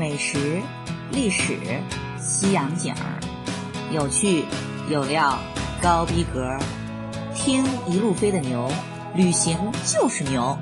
美食、历史、西洋景儿，有趣有料，高逼格。听一路飞的牛，旅行就是牛。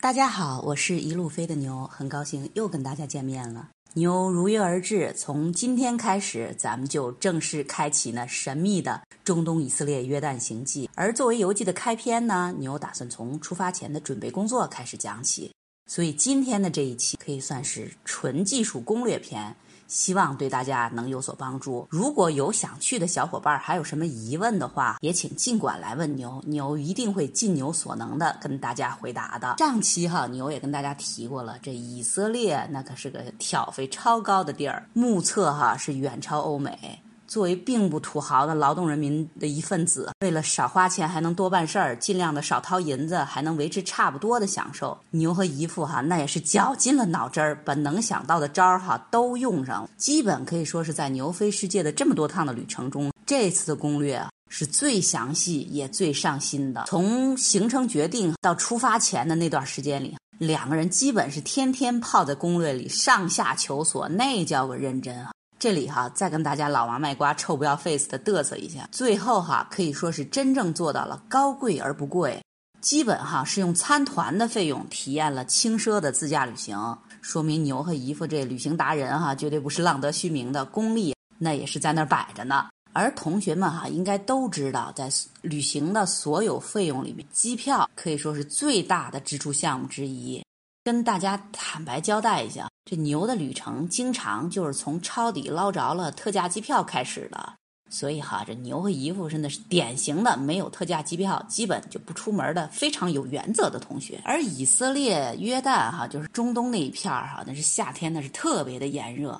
大家好，我是一路飞的牛，很高兴又跟大家见面了。牛如约而至，从今天开始，咱们就正式开启那神秘的中东以色列约旦行记。而作为游记的开篇呢，牛打算从出发前的准备工作开始讲起。所以今天的这一期可以算是纯技术攻略篇，希望对大家能有所帮助。如果有想去的小伙伴还有什么疑问的话，也请尽管来问牛，牛一定会尽牛所能的跟大家回答的。上期哈牛也跟大家提过了，这以色列那可是个挑费超高的地儿，目测哈是远超欧美。作为并不土豪的劳动人民的一份子，为了少花钱还能多办事儿，尽量的少掏银子，还能维持差不多的享受，牛和姨父哈那也是绞尽了脑汁儿，把能想到的招儿哈都用上了。基本可以说是在牛飞世界的这么多趟的旅程中，这次的攻略啊是最详细也最上心的。从行程决定到出发前的那段时间里，两个人基本是天天泡在攻略里，上下求索，那叫个认真啊！这里哈，再跟大家老王卖瓜、臭不要 face 的嘚瑟一下。最后哈，可以说是真正做到了高贵而不贵，基本哈是用参团的费用体验了轻奢的自驾旅行。说明牛和姨夫这旅行达人哈，绝对不是浪得虚名的，功力那也是在那儿摆着呢。而同学们哈，应该都知道，在旅行的所有费用里面，机票可以说是最大的支出项目之一。跟大家坦白交代一下，这牛的旅程经常就是从抄底捞着了特价机票开始的，所以哈，这牛和姨夫真的是典型的没有特价机票基本就不出门的非常有原则的同学。而以色列、约旦哈，就是中东那一片儿哈，那是夏天那是特别的炎热，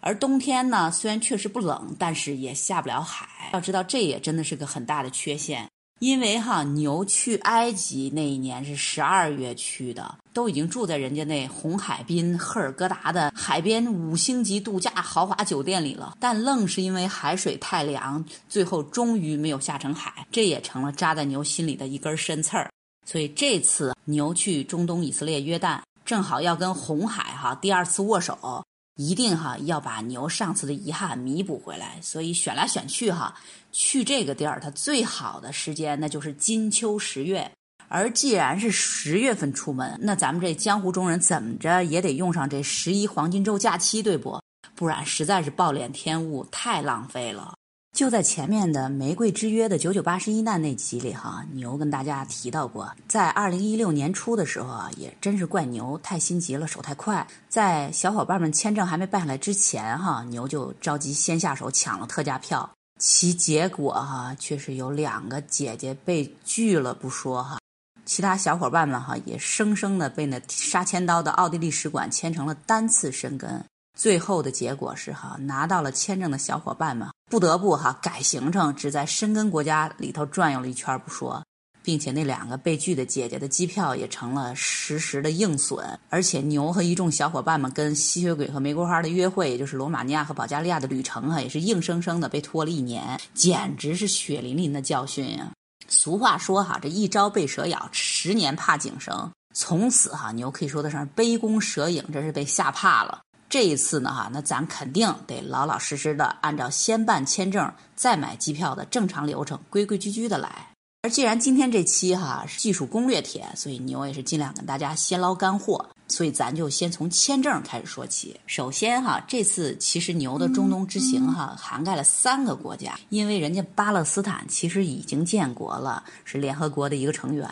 而冬天呢虽然确实不冷，但是也下不了海。要知道，这也真的是个很大的缺陷。因为哈牛去埃及那一年是十二月去的，都已经住在人家那红海滨赫尔戈达的海边五星级度假豪华酒店里了，但愣是因为海水太凉，最后终于没有下成海，这也成了扎在牛心里的一根深刺儿。所以这次牛去中东以色列约旦，正好要跟红海哈第二次握手。一定哈要把牛上次的遗憾弥补回来，所以选来选去哈，去这个地儿它最好的时间那就是金秋十月。而既然是十月份出门，那咱们这江湖中人怎么着也得用上这十一黄金周假期，对不？不然实在是暴殄天物，太浪费了。就在前面的《玫瑰之约》的九九八十一难那集里，哈牛跟大家提到过，在二零一六年初的时候啊，也真是怪牛太心急了，手太快，在小伙伴们签证还没办下来之前，哈牛就着急先下手抢了特价票，其结果哈却是有两个姐姐被拒了不说哈，其他小伙伴们哈也生生的被那杀千刀的奥地利使馆签成了单次申根。最后的结果是哈，拿到了签证的小伙伴们不得不哈改行程，只在申根国家里头转悠了一圈不说，并且那两个被拒的姐姐的机票也成了实时的硬损，而且牛和一众小伙伴们跟吸血鬼和玫瑰花的约会，也就是罗马尼亚和保加利亚的旅程哈，也是硬生生的被拖了一年，简直是血淋淋的教训呀！俗话说哈，这一朝被蛇咬，十年怕井绳，从此哈牛可以说得上杯弓蛇影，真是被吓怕了。这一次呢，哈，那咱肯定得老老实实的按照先办签证再买机票的正常流程，规规矩矩的来。而既然今天这期哈是技术攻略帖，所以牛也是尽量跟大家先捞干货，所以咱就先从签证开始说起。首先哈，这次其实牛的中东之行哈涵盖了三个国家，因为人家巴勒斯坦其实已经建国了，是联合国的一个成员。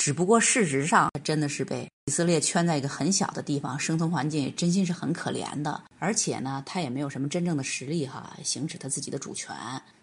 只不过事实上，真的是被以色列圈在一个很小的地方，生存环境真心是很可怜的。而且呢，他也没有什么真正的实力哈，行使他自己的主权。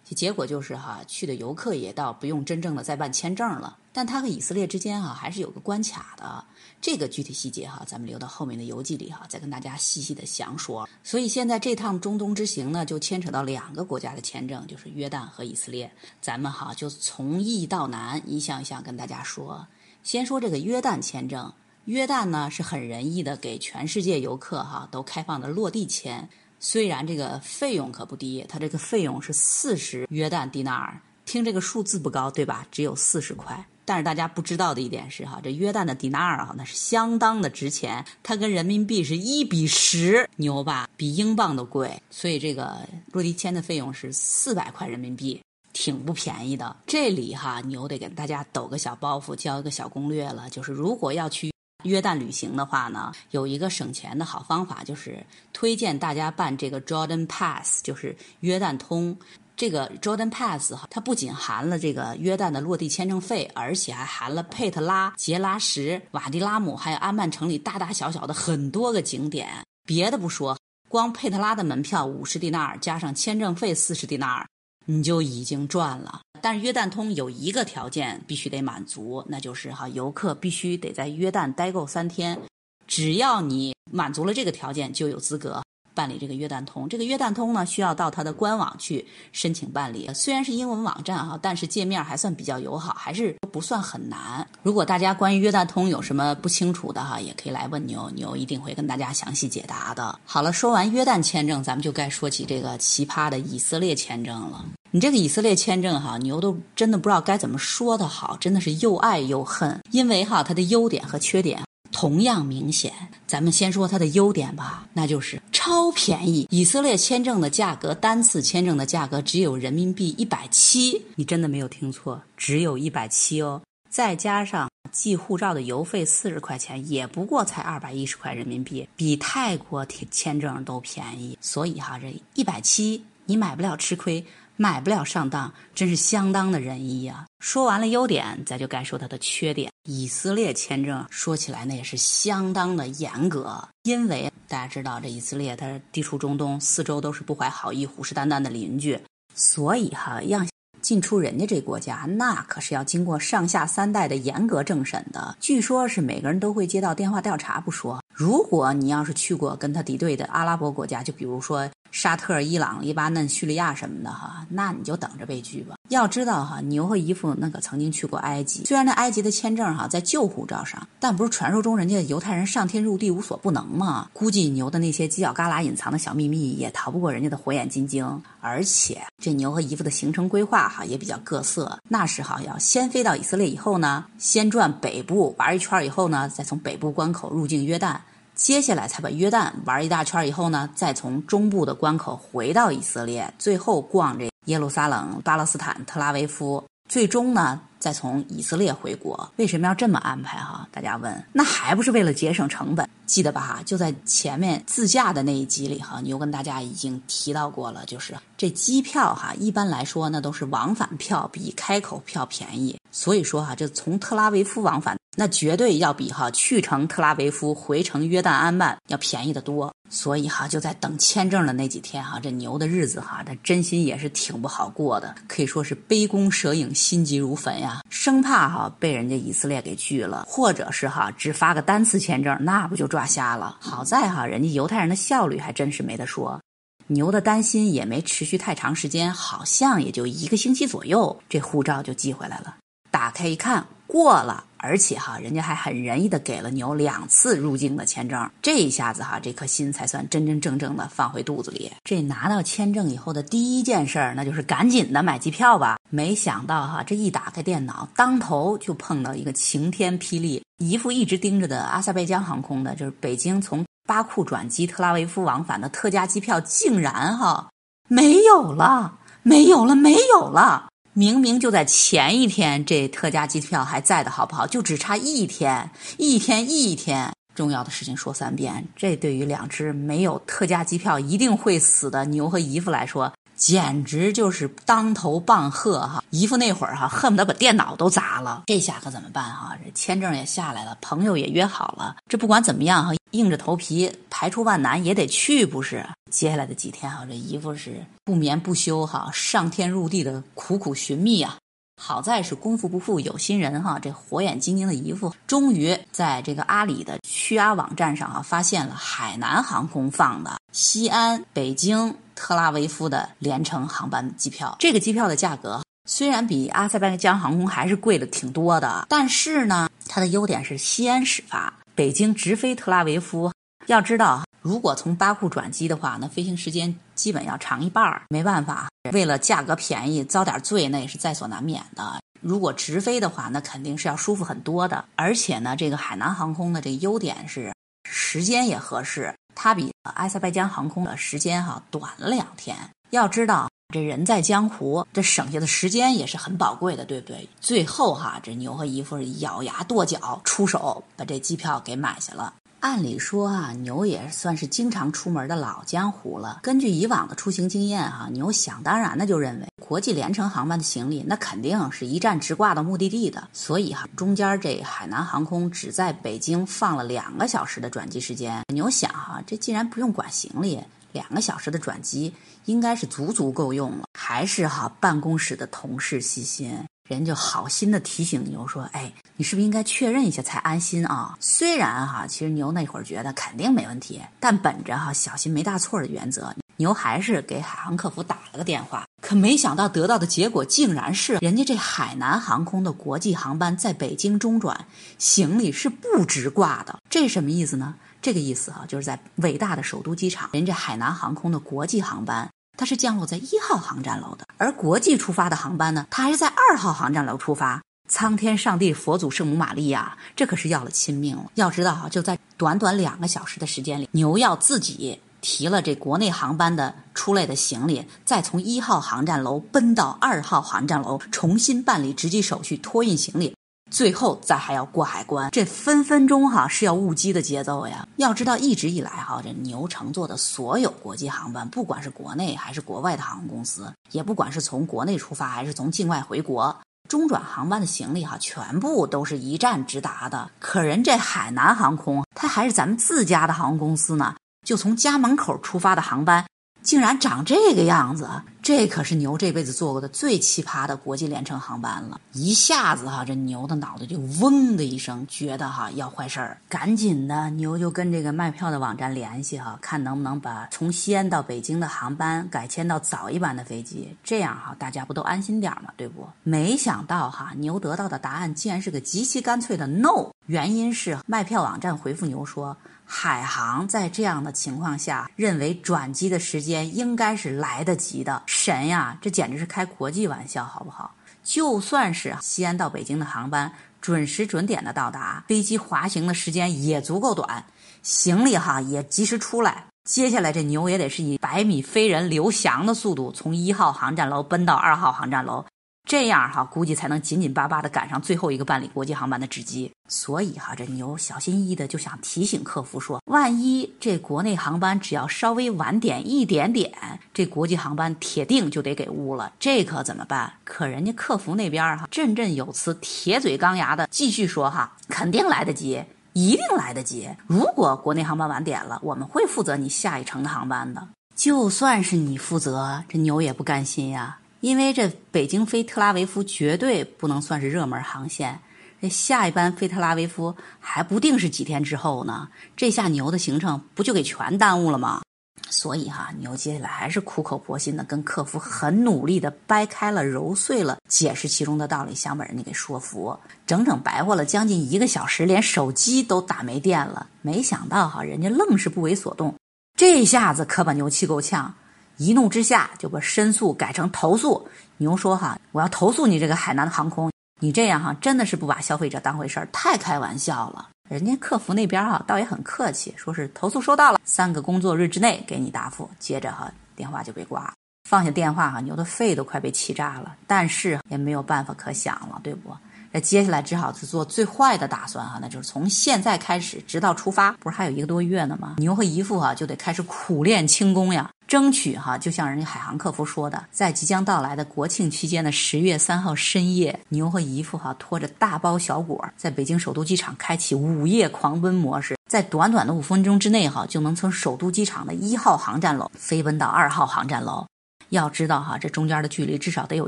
结果就是哈，去的游客也倒不用真正的再办签证了。但他和以色列之间哈还是有个关卡的，这个具体细节哈，咱们留到后面的游记里哈，再跟大家细细的详说。所以现在这趟中东之行呢，就牵扯到两个国家的签证，就是约旦和以色列。咱们哈就从易到难，一项一项跟大家说。先说这个约旦签证，约旦呢是很仁义的，给全世界游客哈都开放的落地签。虽然这个费用可不低，它这个费用是四十约旦迪纳尔，听这个数字不高对吧？只有四十块。但是大家不知道的一点是哈，这约旦的迪纳尔啊，那是相当的值钱，它跟人民币是一比十，牛吧？比英镑都贵，所以这个落地签的费用是四百块人民币，挺不便宜的。这里哈，牛得给大家抖个小包袱，教一个小攻略了，就是如果要去约旦旅行的话呢，有一个省钱的好方法，就是推荐大家办这个 Jordan Pass，就是约旦通。这个 Jordan Pass 哈，它不仅含了这个约旦的落地签证费，而且还含了佩特拉、杰拉什、瓦迪拉姆，还有安曼城里大大小小的很多个景点。别的不说，光佩特拉的门票五十迪纳尔，加上签证费四十迪纳尔，你就已经赚了。但是约旦通有一个条件必须得满足，那就是哈，游客必须得在约旦待够三天。只要你满足了这个条件，就有资格。办理这个约旦通，这个约旦通呢，需要到它的官网去申请办理。虽然是英文网站哈，但是界面还算比较友好，还是不算很难。如果大家关于约旦通有什么不清楚的哈，也可以来问牛，牛一定会跟大家详细解答的。好了，说完约旦签证，咱们就该说起这个奇葩的以色列签证了。你这个以色列签证哈，牛都真的不知道该怎么说的好，真的是又爱又恨，因为哈，它的优点和缺点。同样明显，咱们先说它的优点吧，那就是超便宜。以色列签证的价格，单次签证的价格只有人民币一百七，你真的没有听错，只有一百七哦。再加上寄护照的邮费四十块钱，也不过才二百一十块人民币，比泰国签证都便宜。所以哈，这一百七你买不了吃亏。买不了上当，真是相当的仁义呀！说完了优点，咱就该说它的缺点。以色列签证说起来那也是相当的严格，因为大家知道这以色列它地处中东，四周都是不怀好意、虎视眈眈的邻居，所以哈让进出人家这国家，那可是要经过上下三代的严格政审的。据说是每个人都会接到电话调查不说，如果你要是去过跟他敌对的阿拉伯国家，就比如说。沙特、伊朗、黎巴嫩、叙利亚什么的哈，那你就等着被拘吧。要知道哈，牛和姨夫那可曾经去过埃及，虽然那埃及的签证哈在旧护照上，但不是传说中人家犹太人上天入地无所不能吗？估计牛的那些犄角旮旯隐藏的小秘密也逃不过人家的火眼金睛。而且这牛和姨夫的行程规划哈也比较各色，那时哈要先飞到以色列以后呢，先转北部玩一圈以后呢，再从北部关口入境约旦。接下来才把约旦玩一大圈以后呢，再从中部的关口回到以色列，最后逛这耶路撒冷、巴勒斯坦、特拉维夫，最终呢再从以色列回国。为什么要这么安排哈？大家问，那还不是为了节省成本？记得吧哈？就在前面自驾的那一集里哈，牛跟大家已经提到过了，就是这机票哈，一般来说那都是往返票比开口票便宜，所以说哈，这从特拉维夫往返。那绝对要比哈去程特拉维夫回程约旦安曼要便宜的多，所以哈就在等签证的那几天哈，这牛的日子哈，他真心也是挺不好过的，可以说是杯弓蛇影，心急如焚呀，生怕哈被人家以色列给拒了，或者是哈只发个单次签证，那不就抓瞎了？好在哈人家犹太人的效率还真是没得说，牛的担心也没持续太长时间，好像也就一个星期左右，这护照就寄回来了，打开一看。过了，而且哈，人家还很仁义的给了牛两次入境的签证，这一下子哈，这颗心才算真真正正的放回肚子里。这拿到签证以后的第一件事儿，那就是赶紧的买机票吧。没想到哈，这一打开电脑，当头就碰到一个晴天霹雳，姨父一直盯着的阿塞拜疆航空的，就是北京从巴库转机特拉维夫往返的特价机票，竟然哈没有了，没有了，没有了。明明就在前一天，这特价机票还在的好不好？就只差一天，一天一天。重要的事情说三遍，这对于两只没有特价机票一定会死的牛和姨夫来说。简直就是当头棒喝哈！姨夫那会儿哈，恨不得把电脑都砸了。这下可怎么办哈？这签证也下来了，朋友也约好了。这不管怎么样哈，硬着头皮排除万难也得去，不是？接下来的几天哈，这姨夫是不眠不休哈，上天入地的苦苦寻觅啊。好在是功夫不负有心人哈，这火眼金睛的姨夫终于在这个阿里的屈阿网站上啊，发现了海南航空放的西安、北京、特拉维夫的联程航班机票。这个机票的价格虽然比阿塞拜疆航空还是贵了挺多的，但是呢，它的优点是西安始发，北京直飞特拉维夫。要知道，如果从巴库转机的话，那飞行时间基本要长一半儿。没办法，为了价格便宜遭点罪，那也是在所难免的。如果直飞的话，那肯定是要舒服很多的。而且呢，这个海南航空的这个优点是时间也合适，它比埃塞拜疆航空的时间哈短了两天。要知道。这人在江湖，这省下的时间也是很宝贵的，对不对？最后哈，这牛和姨夫咬牙跺脚，出手把这机票给买下了。按理说啊，牛也算是经常出门的老江湖了。根据以往的出行经验哈，牛想当然的就认为，国际联程航班的行李那肯定是一站直挂到目的地的。所以哈，中间这海南航空只在北京放了两个小时的转机时间。牛想哈，这既然不用管行李。两个小时的转机应该是足足够用了，还是哈办公室的同事细心，人就好心的提醒牛说：“哎，你是不是应该确认一下才安心啊？”虽然哈，其实牛那会儿觉得肯定没问题，但本着哈小心没大错的原则，牛还是给海航客服打了个电话。可没想到得到的结果竟然是，人家这海南航空的国际航班在北京中转，行李是不直挂的，这什么意思呢？这个意思哈，就是在伟大的首都机场，人家海南航空的国际航班，它是降落在一号航站楼的，而国际出发的航班呢，它还是在二号航站楼出发。苍天上帝，佛祖圣母玛利亚，这可是要了亲命了。要知道哈，就在短短两个小时的时间里，牛要自己提了这国内航班的出来的行李，再从一号航站楼奔到二号航站楼，重新办理值机手续，托运行李。最后再还要过海关，这分分钟哈是要误机的节奏呀！要知道，一直以来哈，这牛乘坐的所有国际航班，不管是国内还是国外的航空公司，也不管是从国内出发还是从境外回国，中转航班的行李哈，全部都是一站直达的。可人这海南航空，它还是咱们自家的航空公司呢，就从家门口出发的航班。竟然长这个样子，这可是牛这辈子坐过的最奇葩的国际联程航班了。一下子哈，这牛的脑袋就嗡的一声，觉得哈要坏事儿，赶紧的牛就跟这个卖票的网站联系哈，看能不能把从西安到北京的航班改签到早一班的飞机，这样哈大家不都安心点嘛，对不？没想到哈，牛得到的答案竟然是个极其干脆的 no，原因是卖票网站回复牛说。海航在这样的情况下，认为转机的时间应该是来得及的。神呀，这简直是开国际玩笑，好不好？就算是西安到北京的航班准时准点的到达，飞机滑行的时间也足够短，行李哈也及时出来。接下来这牛也得是以百米飞人刘翔的速度，从一号航站楼奔到二号航站楼。这样哈，估计才能紧紧巴巴的赶上最后一个办理国际航班的值机。所以哈，这牛小心翼翼的就想提醒客服说，万一这国内航班只要稍微晚点一点点，这国际航班铁定就得给误了。这可怎么办？可人家客服那边哈，振振有词，铁嘴钢牙的继续说哈，肯定来得及，一定来得及。如果国内航班晚点了，我们会负责你下一程的航班的。就算是你负责，这牛也不甘心呀。因为这北京飞特拉维夫绝对不能算是热门航线，这下一班飞特拉维夫还不定是几天之后呢，这下牛的行程不就给全耽误了吗？所以哈，牛接下来还是苦口婆心的跟客服很努力的掰开了揉碎了解释其中的道理，想把人家给说服，整整白活了将近一个小时，连手机都打没电了。没想到哈，人家愣是不为所动，这下子可把牛气够呛。一怒之下就把申诉改成投诉。牛说：“哈，我要投诉你这个海南航空，你这样哈真的是不把消费者当回事儿，太开玩笑了。”人家客服那边哈倒也很客气，说是投诉收到了，三个工作日之内给你答复。接着哈电话就被挂了，放下电话哈牛的肺都快被气炸了，但是也没有办法可想了，对不？那接下来只好是做最坏的打算哈，那就是从现在开始直到出发，不是还有一个多月呢吗？牛和姨父哈就得开始苦练轻功呀，争取哈就像人家海航客服说的，在即将到来的国庆期间的十月三号深夜，牛和姨夫哈拖着大包小裹，在北京首都机场开启午夜狂奔模式，在短短的五分钟之内哈就能从首都机场的一号航站楼飞奔到二号航站楼。要知道哈，这中间的距离至少得有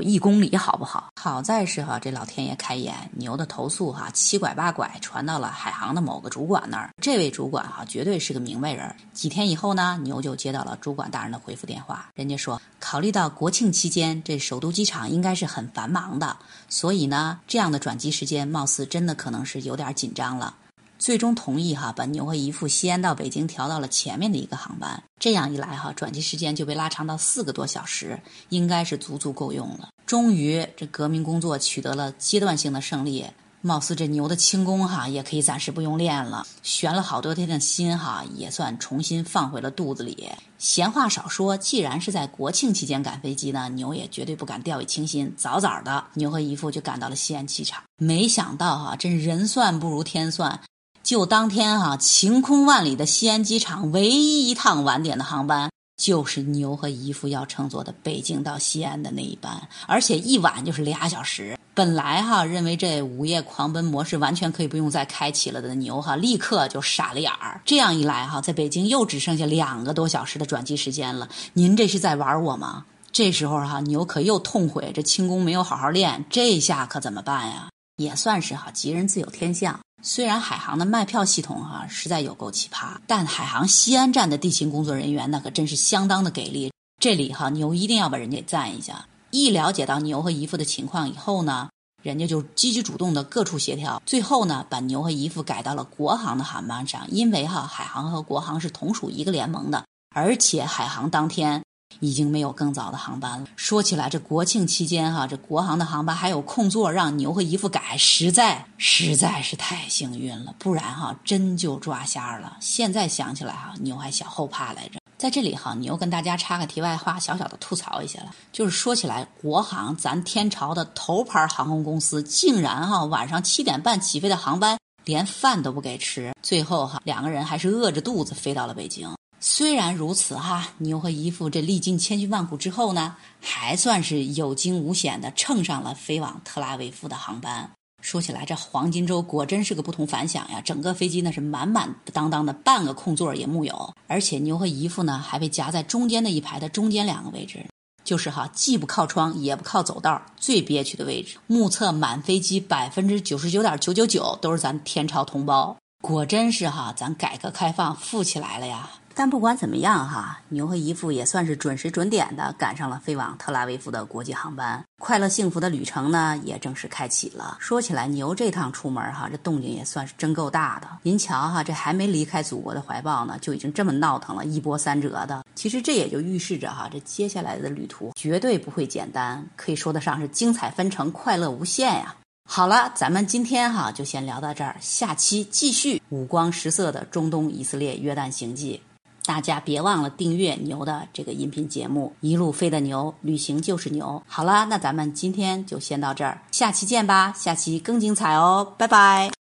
一公里，好不好？好在是哈，这老天爷开眼，牛的投诉哈七拐八拐传到了海航的某个主管那儿。这位主管哈绝对是个明白人。几天以后呢，牛就接到了主管大人的回复电话，人家说，考虑到国庆期间这首都机场应该是很繁忙的，所以呢，这样的转机时间貌似真的可能是有点紧张了。最终同意哈，把牛和姨父西安到北京调到了前面的一个航班。这样一来哈，转机时间就被拉长到四个多小时，应该是足足够用了。终于这革命工作取得了阶段性的胜利。貌似这牛的轻功哈也可以暂时不用练了，悬了好多天的心哈也算重新放回了肚子里。闲话少说，既然是在国庆期间赶飞机呢，牛也绝对不敢掉以轻心。早早的，牛和姨父就赶到了西安机场。没想到哈，真人算不如天算，就当天哈晴空万里的西安机场，唯一一趟晚点的航班。就是牛和姨父要乘坐的北京到西安的那一班，而且一晚就是俩小时。本来哈认为这午夜狂奔模式完全可以不用再开启了的牛哈，立刻就傻了眼儿。这样一来哈，在北京又只剩下两个多小时的转机时间了。您这是在玩我吗？这时候哈，牛可又痛悔这轻功没有好好练，这下可怎么办呀？也算是哈吉人自有天相。虽然海航的卖票系统哈实在有够奇葩，但海航西安站的地勤工作人员那可真是相当的给力。这里哈牛一定要把人家赞一下。一了解到牛和姨父的情况以后呢，人家就积极主动的各处协调，最后呢把牛和姨父改到了国航的航班上。因为哈海航和国航是同属一个联盟的，而且海航当天。已经没有更早的航班了。说起来，这国庆期间哈，这国航的航班还有空座，让牛和姨夫改，实在实在是太幸运了。不然哈，真就抓瞎了。现在想起来哈，牛还小后怕来着。在这里哈，牛跟大家插个题外话，小小的吐槽一下了。就是说起来，国航咱天朝的头牌航空公司，竟然哈晚上七点半起飞的航班，连饭都不给吃，最后哈两个人还是饿着肚子飞到了北京。虽然如此哈，牛和姨父这历尽千辛万苦之后呢，还算是有惊无险的乘上了飞往特拉维夫的航班。说起来，这黄金周果真是个不同凡响呀！整个飞机呢是满满当当的，半个空座也木有。而且牛和姨父呢还被夹在中间那一排的中间两个位置，就是哈既不靠窗也不靠走道，最憋屈的位置。目测满飞机百分之九十九点九九九都是咱天朝同胞，果真是哈咱改革开放富起来了呀！但不管怎么样哈，牛和姨父也算是准时准点的赶上了飞往特拉维夫的国际航班，快乐幸福的旅程呢也正式开启了。说起来，牛这趟出门哈，这动静也算是真够大的。您瞧哈，这还没离开祖国的怀抱呢，就已经这么闹腾了，一波三折的。其实这也就预示着哈，这接下来的旅途绝对不会简单，可以说得上是精彩纷呈，快乐无限呀。好了，咱们今天哈就先聊到这儿，下期继续五光十色的中东以色列约旦行记。大家别忘了订阅牛的这个音频节目《一路飞的牛》，旅行就是牛。好了，那咱们今天就先到这儿，下期见吧，下期更精彩哦，拜拜。